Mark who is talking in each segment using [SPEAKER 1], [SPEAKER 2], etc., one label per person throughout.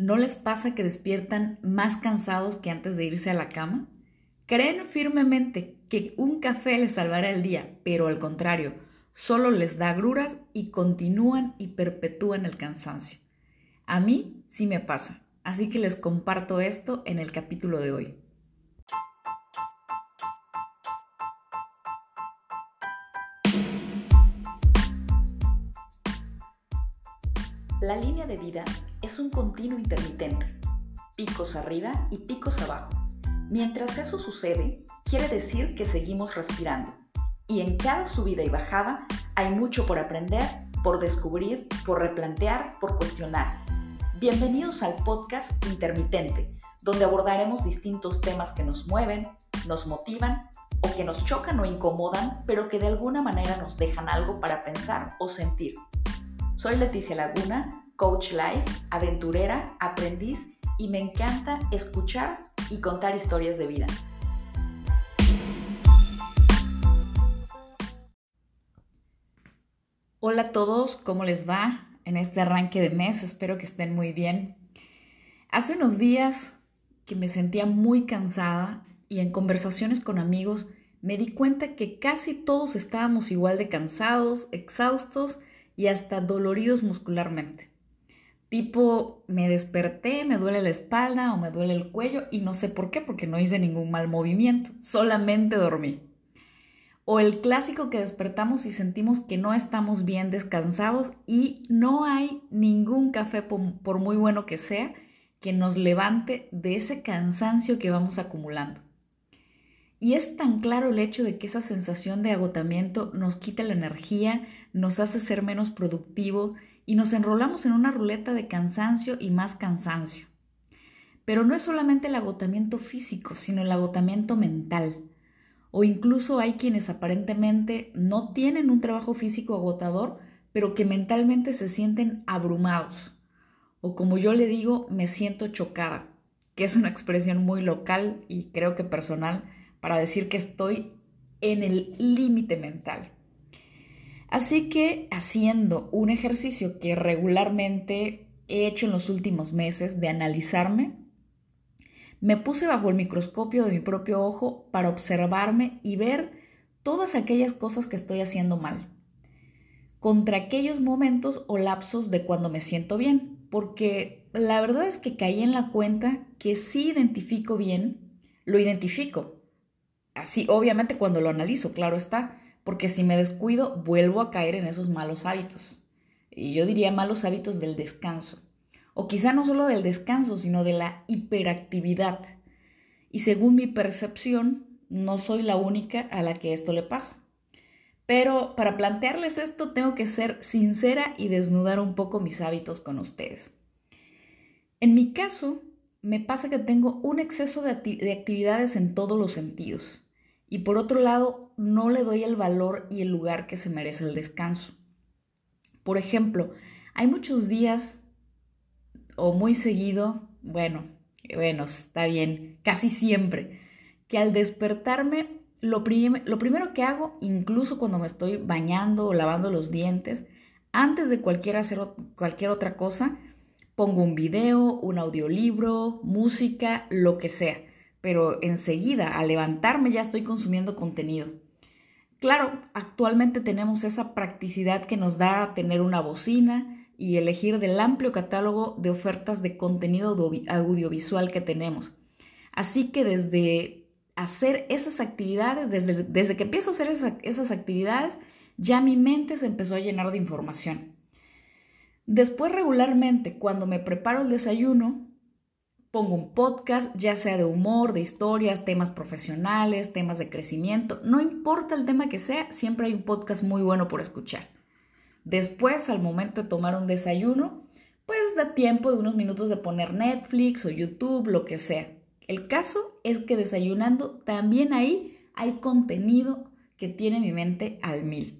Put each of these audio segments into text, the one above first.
[SPEAKER 1] ¿No les pasa que despiertan más cansados que antes de irse a la cama? Creen firmemente que un café les salvará el día, pero al contrario, solo les da gruras y continúan y perpetúan el cansancio. A mí sí me pasa, así que les comparto esto en el capítulo de hoy. La línea de vida es un continuo intermitente, picos arriba y picos abajo. Mientras eso sucede, quiere decir que seguimos respirando. Y en cada subida y bajada hay mucho por aprender, por descubrir, por replantear, por cuestionar. Bienvenidos al podcast Intermitente, donde abordaremos distintos temas que nos mueven, nos motivan o que nos chocan o incomodan, pero que de alguna manera nos dejan algo para pensar o sentir. Soy Leticia Laguna, coach life, aventurera, aprendiz y me encanta escuchar y contar historias de vida. Hola a todos, ¿cómo les va en este arranque de mes? Espero que estén muy bien. Hace unos días que me sentía muy cansada y en conversaciones con amigos me di cuenta que casi todos estábamos igual de cansados, exhaustos y hasta doloridos muscularmente. Tipo, me desperté, me duele la espalda o me duele el cuello y no sé por qué, porque no hice ningún mal movimiento, solamente dormí. O el clásico que despertamos y sentimos que no estamos bien descansados y no hay ningún café, por muy bueno que sea, que nos levante de ese cansancio que vamos acumulando. Y es tan claro el hecho de que esa sensación de agotamiento nos quita la energía, nos hace ser menos productivo y nos enrolamos en una ruleta de cansancio y más cansancio. Pero no es solamente el agotamiento físico, sino el agotamiento mental. O incluso hay quienes aparentemente no tienen un trabajo físico agotador, pero que mentalmente se sienten abrumados. O como yo le digo, me siento chocada, que es una expresión muy local y creo que personal para decir que estoy en el límite mental. Así que haciendo un ejercicio que regularmente he hecho en los últimos meses de analizarme, me puse bajo el microscopio de mi propio ojo para observarme y ver todas aquellas cosas que estoy haciendo mal, contra aquellos momentos o lapsos de cuando me siento bien, porque la verdad es que caí en la cuenta que si identifico bien, lo identifico, Así, obviamente cuando lo analizo, claro está, porque si me descuido vuelvo a caer en esos malos hábitos. Y yo diría malos hábitos del descanso. O quizá no solo del descanso, sino de la hiperactividad. Y según mi percepción, no soy la única a la que esto le pasa. Pero para plantearles esto tengo que ser sincera y desnudar un poco mis hábitos con ustedes. En mi caso, me pasa que tengo un exceso de, actividades en todos los sentidos. Y por otro lado, no le doy el valor y el lugar que se merece el descanso. Por ejemplo, hay muchos días o muy seguido, bueno, bueno, está bien, casi siempre, que al despertarme, lo, lo primero que hago, incluso cuando me estoy bañando o lavando los dientes, antes de cualquier, hacer, cualquier otra cosa, Pongo un video, un audiolibro, música, lo que sea, pero enseguida al levantarme ya estoy consumiendo contenido. Claro, actualmente tenemos esa practicidad que nos da tener una bocina y elegir del amplio catálogo de ofertas de contenido audiovisual que tenemos. Así que desde hacer esas actividades, desde, desde que empiezo a hacer esas actividades, ya mi mente se empezó a llenar de información. Después regularmente, cuando me preparo el desayuno, pongo un podcast, ya sea de humor, de historias, temas profesionales, temas de crecimiento, no importa el tema que sea, siempre hay un podcast muy bueno por escuchar. Después, al momento de tomar un desayuno, pues da tiempo de unos minutos de poner Netflix o YouTube, lo que sea. El caso es que desayunando también ahí hay contenido que tiene mi mente al mil.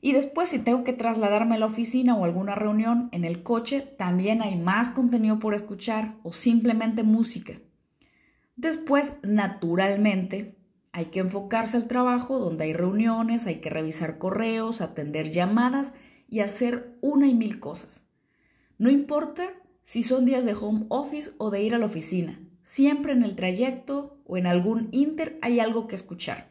[SPEAKER 1] Y después, si tengo que trasladarme a la oficina o alguna reunión en el coche, también hay más contenido por escuchar o simplemente música. Después, naturalmente, hay que enfocarse al trabajo donde hay reuniones, hay que revisar correos, atender llamadas y hacer una y mil cosas. No importa si son días de home office o de ir a la oficina. Siempre en el trayecto o en algún inter hay algo que escuchar.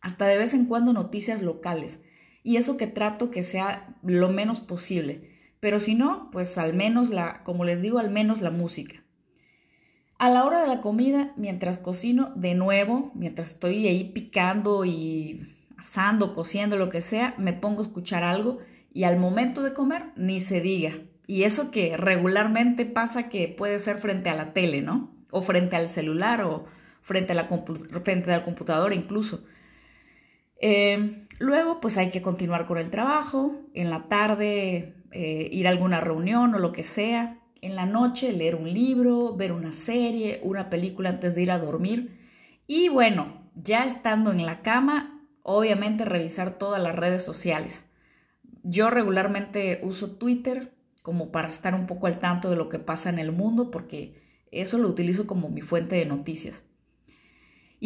[SPEAKER 1] Hasta de vez en cuando noticias locales. Y eso que trato que sea lo menos posible. Pero si no, pues al menos la, como les digo, al menos la música. A la hora de la comida, mientras cocino, de nuevo, mientras estoy ahí picando y asando, cociendo, lo que sea, me pongo a escuchar algo y al momento de comer ni se diga. Y eso que regularmente pasa que puede ser frente a la tele, ¿no? O frente al celular o frente, a frente al computador incluso. Eh, luego, pues hay que continuar con el trabajo. En la tarde, eh, ir a alguna reunión o lo que sea. En la noche, leer un libro, ver una serie, una película antes de ir a dormir. Y bueno, ya estando en la cama, obviamente revisar todas las redes sociales. Yo regularmente uso Twitter como para estar un poco al tanto de lo que pasa en el mundo porque eso lo utilizo como mi fuente de noticias.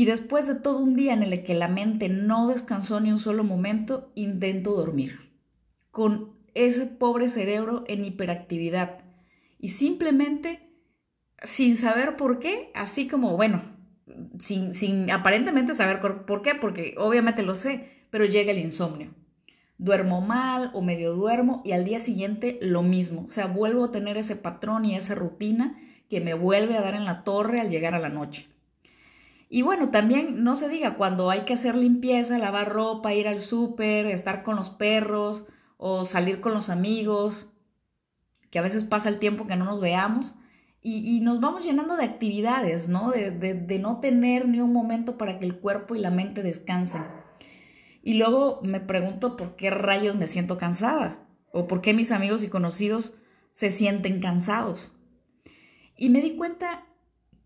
[SPEAKER 1] Y después de todo un día en el que la mente no descansó ni un solo momento, intento dormir. Con ese pobre cerebro en hiperactividad. Y simplemente, sin saber por qué, así como, bueno, sin, aparentemente saber por qué, porque obviamente lo sé, pero llega el insomnio. Duermo mal o medio duermo y al día siguiente lo mismo. O sea, vuelvo a tener ese patrón y esa rutina que me vuelve a dar en la torre al llegar a la noche. Y bueno, también no se diga cuando hay que hacer limpieza, lavar ropa, ir al súper, estar con los perros o salir con los amigos, que a veces pasa el tiempo que no nos veamos y, nos vamos llenando de actividades, ¿no? De, de, no tener ni un momento para que el cuerpo y la mente descansen. Y luego me pregunto por qué rayos me siento cansada o por qué mis amigos y conocidos se sienten cansados. Y me di cuenta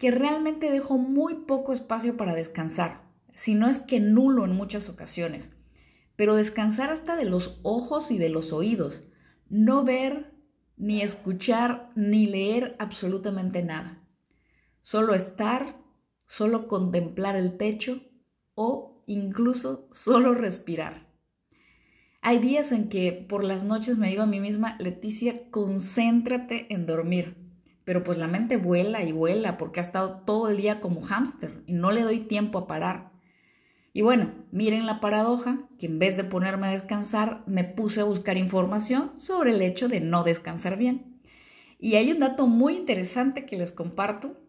[SPEAKER 1] que realmente dejo muy poco espacio para descansar, si no es que nulo en muchas ocasiones. Pero descansar hasta de los ojos y de los oídos, no ver ni escuchar, ni leer absolutamente nada. Solo estar, solo contemplar el techo o incluso solo respirar. Hay días en que por las noches me digo a mí misma, Leticia, concéntrate en dormir. Pero pues la mente vuela y vuela porque ha estado todo el día como hámster y no le doy tiempo a parar. Y bueno, miren la paradoja, que en vez de ponerme a descansar, me puse a buscar información sobre el hecho de no descansar bien. Y hay un dato muy interesante que les comparto.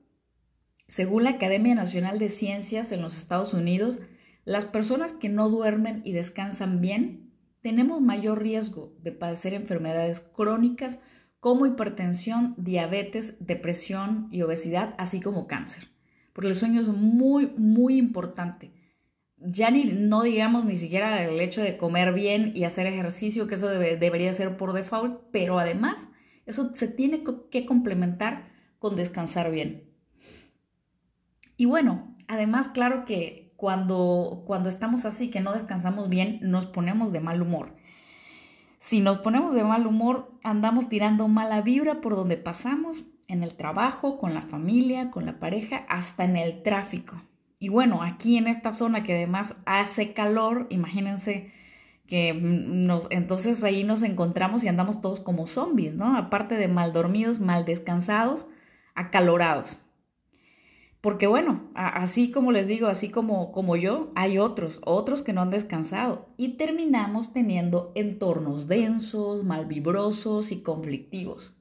[SPEAKER 1] Según la Academia Nacional de Ciencias en los Estados Unidos, las personas que no duermen y descansan bien tenemos mayor riesgo de padecer enfermedades crónicas como hipertensión, diabetes, depresión y obesidad, así como cáncer. Porque el sueño es muy, muy importante ya ni no digamos ni siquiera el hecho de comer bien y hacer ejercicio, que eso debería ser por default, pero además eso se tiene que complementar con descansar bien. Y bueno, además claro que cuando, cuando estamos así, que no descansamos bien, nos ponemos de mal humor. Si nos ponemos de mal humor, andamos tirando mala vibra por donde pasamos, en el trabajo, con la familia, con la pareja, hasta en el tráfico. Y bueno, aquí en esta zona que además hace calor, imagínense que nos, entonces ahí nos encontramos y andamos todos como zombies, ¿no? Aparte de mal dormidos, mal descansados, acalorados. Porque bueno, así como les digo, así como, como yo, hay otros, otros que no han descansado y terminamos teniendo entornos densos, malvibrosos y conflictivos.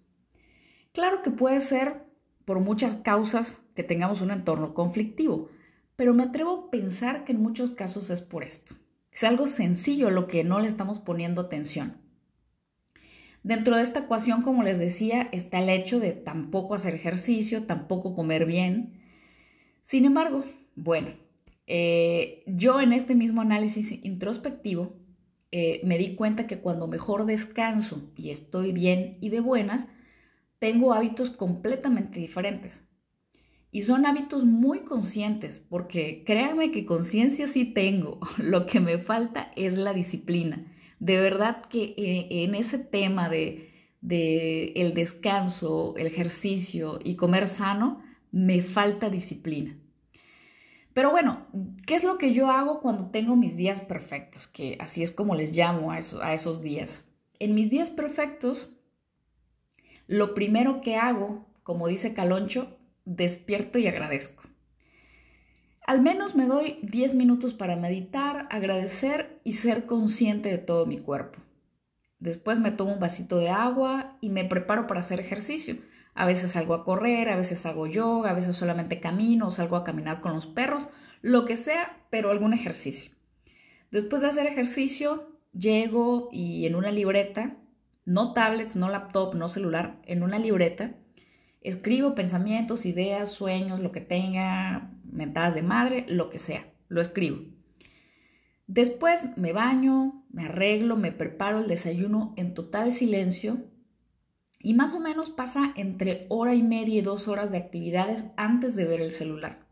[SPEAKER 1] Claro que puede ser por muchas causas que tengamos un entorno conflictivo, pero me atrevo a pensar que en muchos casos es por esto. Es algo sencillo lo que no le estamos poniendo atención. Dentro de esta ecuación, como les decía, está el hecho de tampoco hacer ejercicio, tampoco comer bien. Sin embargo, bueno, eh, yo en este mismo análisis introspectivo eh, me di cuenta que cuando mejor descanso y estoy bien y de buenas, tengo hábitos completamente diferentes. Y son hábitos muy conscientes, porque créanme que conciencia sí tengo. Lo que me falta es la disciplina. De verdad que eh, en ese tema de, de el descanso, el ejercicio y comer sano, me falta disciplina. Pero bueno, ¿qué es lo que yo hago cuando tengo mis días perfectos? Que así es como les llamo a esos, a esos días. En mis días perfectos, lo primero que hago, como dice Caloncho, despierto y agradezco. Al menos me doy 10 minutos para meditar, agradecer y ser consciente de todo mi cuerpo. Después me tomo un vasito de agua y me preparo para hacer ejercicio. A veces salgo a correr, a veces hago yoga, a veces solamente camino o salgo a caminar con los perros, lo que sea, pero algún ejercicio. Después de hacer ejercicio, llego y en una libreta, no tablets, no laptop, no celular, en una libreta, escribo pensamientos, ideas, sueños, lo que tenga, mentadas de madre, lo que sea, lo escribo. Después me baño, me arreglo, me preparo el desayuno en total silencio y más o menos pasa entre hora y media y dos horas de actividades antes de ver el celular.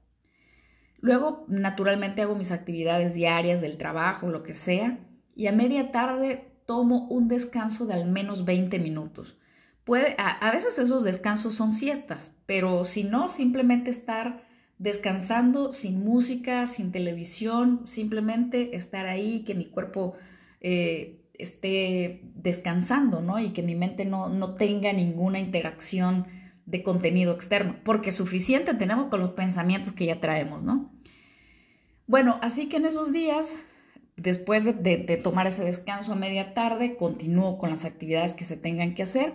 [SPEAKER 1] Luego, naturalmente, hago mis actividades diarias del trabajo, lo que sea, y a media tarde tomo un descanso de al menos 20 minutos. Puede, a, veces esos descansos son siestas, pero si no, simplemente estar descansando sin música, sin televisión, simplemente estar ahí, que mi cuerpo eh, esté descansando, ¿no? Y que mi mente no, no tenga ninguna interacción de contenido externo, porque suficiente tenemos con los pensamientos que ya traemos, ¿no? Bueno, así que en esos días, después de, de tomar ese descanso a media tarde, continúo con las actividades que se tengan que hacer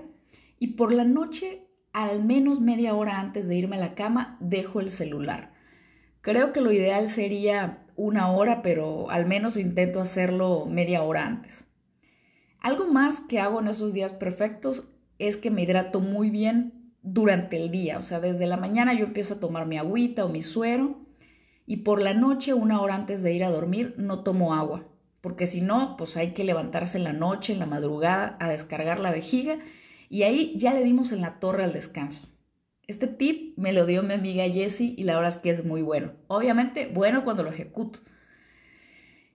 [SPEAKER 1] y por la noche al menos media hora antes de irme a la cama dejo el celular. Creo que lo ideal sería una hora, pero al menos intento hacerlo media hora antes. Algo más que hago en esos días perfectos es que me hidrato muy bien durante el día. O sea, desde la mañana yo empiezo a tomar mi agüita o mi suero y por la noche, una hora antes de ir a dormir, no tomo agua. Porque si no, pues hay que levantarse en la noche, en la madrugada, a descargar la vejiga y ahí ya le dimos en la torre al descanso. Este tip me lo dio mi amiga Jessie y la verdad es que es muy bueno. Obviamente, bueno cuando lo ejecuto.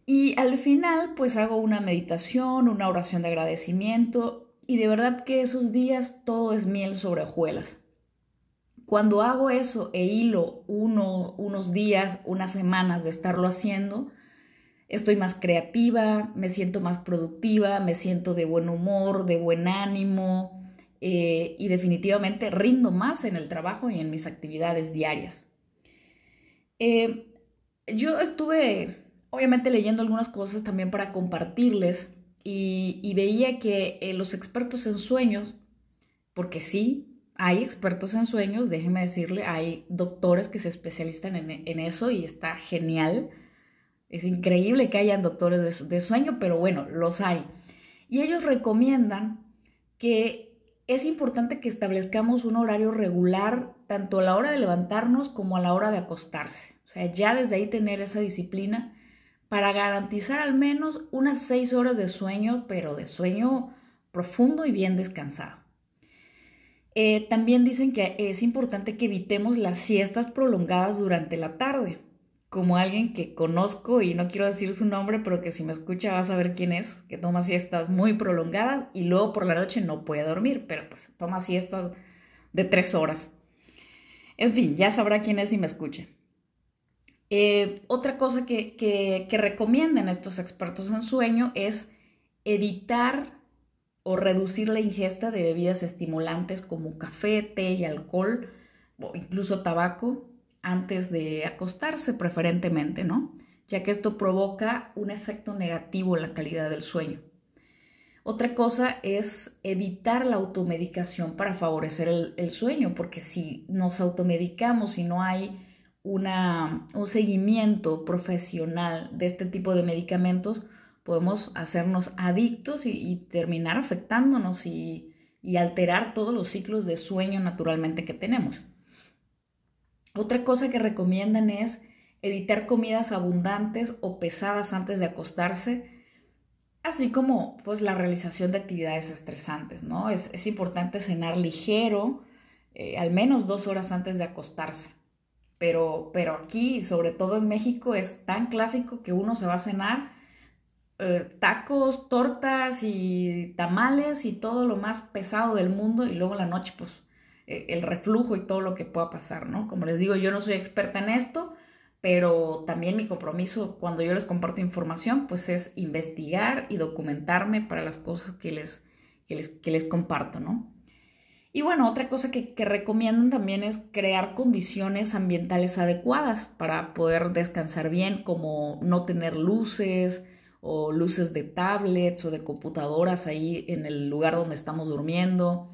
[SPEAKER 1] Y al final, pues hago una meditación, una oración de agradecimiento y de verdad que esos días todo es miel sobre hojuelas. Cuando hago eso e hilo uno, unos días, unas semanas de estarlo haciendo, estoy más creativa, me siento más productiva, me siento de buen humor, de buen ánimo, eh, y definitivamente rindo más en el trabajo y en mis actividades diarias. Eh, yo estuve, obviamente, leyendo algunas cosas también para compartirles y, veía que eh, los expertos en sueños, porque sí, hay expertos en sueños, déjeme decirle, hay doctores que se especializan en, eso y está genial. Es increíble que hayan doctores de sueño, pero bueno, los hay. Y ellos recomiendan que es importante que establezcamos un horario regular tanto a la hora de levantarnos como a la hora de acostarse. O sea, ya desde ahí tener esa disciplina para garantizar al menos unas seis horas de sueño, pero de sueño profundo y bien descansado. Eh, también dicen que es importante que evitemos las siestas prolongadas durante la tarde como alguien que conozco y no quiero decir su nombre, pero que si me escucha va a saber quién es, que toma siestas muy prolongadas y luego por la noche no puede dormir, pero pues toma siestas de tres horas. En fin, ya sabrá quién es si me escucha. Eh, otra cosa que, recomiendan estos expertos en sueño es evitar o reducir la ingesta de bebidas estimulantes como café, té y alcohol, o incluso tabaco, antes de acostarse preferentemente, ¿no? Ya que esto provoca un efecto negativo en la calidad del sueño. Otra cosa es evitar la automedicación para favorecer el, sueño, porque si nos automedicamos y no hay una, un seguimiento profesional de este tipo de medicamentos, podemos hacernos adictos y, terminar afectándonos y alterar todos los ciclos de sueño naturalmente que tenemos. Otra cosa que recomiendan es evitar comidas abundantes o pesadas antes de acostarse, así como pues la realización de actividades estresantes, ¿no? Es, importante cenar ligero, eh, al menos dos horas antes de acostarse. Pero, pero aquí, sobre todo en México, es tan clásico que uno se va a cenar eh, tacos, tortas y tamales y todo lo más pesado del mundo y luego la noche pues eh, el reflujo y todo lo que pueda pasar, ¿no? Como les digo, yo no soy experta en esto, pero también mi compromiso cuando yo les comparto información, pues es investigar y documentarme para las cosas que les, que les, que les comparto, ¿no? Y bueno, otra cosa que, recomiendan también es crear condiciones ambientales adecuadas para poder descansar bien, como no tener luces o luces de tablets o de computadoras ahí en el lugar donde estamos durmiendo,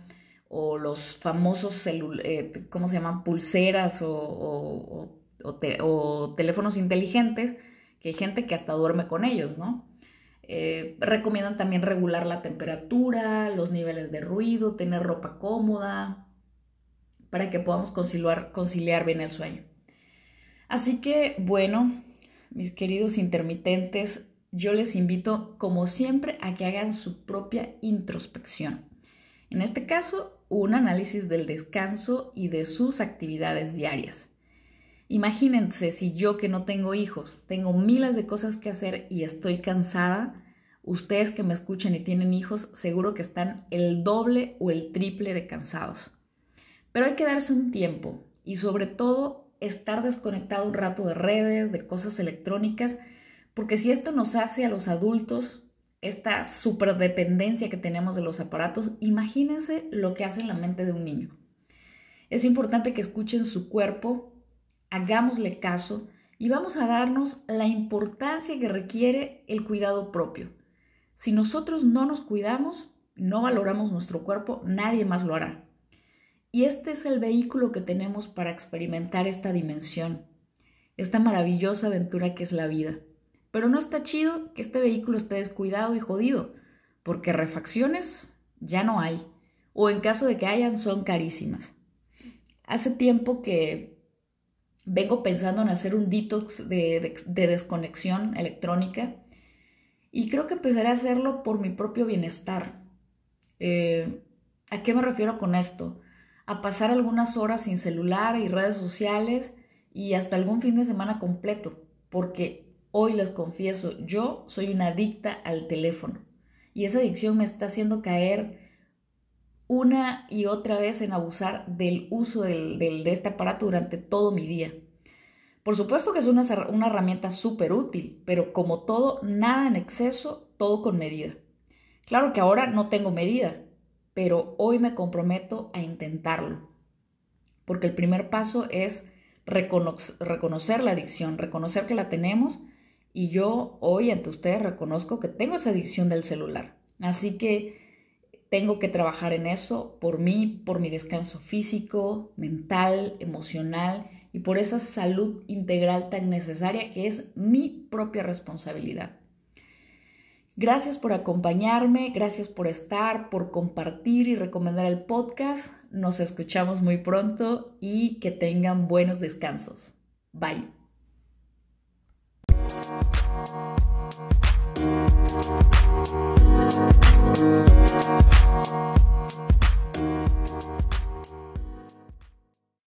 [SPEAKER 1] o los famosos, eh, ¿cómo se llaman? Pulseras o, o teléfonos inteligentes, que hay gente que hasta duerme con ellos, ¿no? Eh, recomiendan también regular la temperatura, los niveles de ruido, tener ropa cómoda, para que podamos conciliar, conciliar bien el sueño. Así que, bueno, mis queridos intermitentes, yo les invito, como siempre, a que hagan su propia introspección. En este caso, un análisis del descanso y de sus actividades diarias. Imagínense si yo que no tengo hijos, tengo miles de cosas que hacer y estoy cansada, ustedes que me escuchan y tienen hijos, seguro que están el doble o el triple de cansados. Pero hay que darse un tiempo y sobre todo estar desconectado un rato de redes, de cosas electrónicas, porque si esto nos hace a los adultos esta superdependencia que tenemos de los aparatos, imagínense lo que hace en la mente de un niño. Es importante que escuchen su cuerpo hagámosle caso y vamos a darnos la importancia que requiere el cuidado propio. Si nosotros no nos cuidamos, no valoramos nuestro cuerpo, nadie más lo hará. Y este es el vehículo que tenemos para experimentar esta dimensión, esta maravillosa aventura que es la vida. Pero no está chido que este vehículo esté descuidado y jodido, porque refacciones ya no hay, o en caso de que hayan son carísimas. Hace tiempo que vengo pensando en hacer un detox de, desconexión electrónica y creo que empezaré a hacerlo por mi propio bienestar. Eh, ¿A qué me refiero con esto? A pasar algunas horas sin celular y redes sociales y hasta algún fin de semana completo, porque hoy les confieso, yo soy una adicta al teléfono y esa adicción me está haciendo caer una y otra vez en abusar del uso de este aparato durante todo mi día. Por supuesto que es una, una herramienta súper útil, pero como todo, nada en exceso, todo con medida. Claro que ahora no tengo medida, pero hoy me comprometo a intentarlo. Porque el primer paso es reconocer la adicción, reconocer que la tenemos y yo hoy ante ustedes reconozco que tengo esa adicción del celular. Así que tengo que trabajar en eso por mí, por mi descanso físico, mental, emocional y por esa salud integral tan necesaria que es mi propia responsabilidad. Gracias por acompañarme, gracias por estar, por compartir y recomendar el podcast. Nos escuchamos muy pronto y que tengan buenos descansos. Bye. Thank you.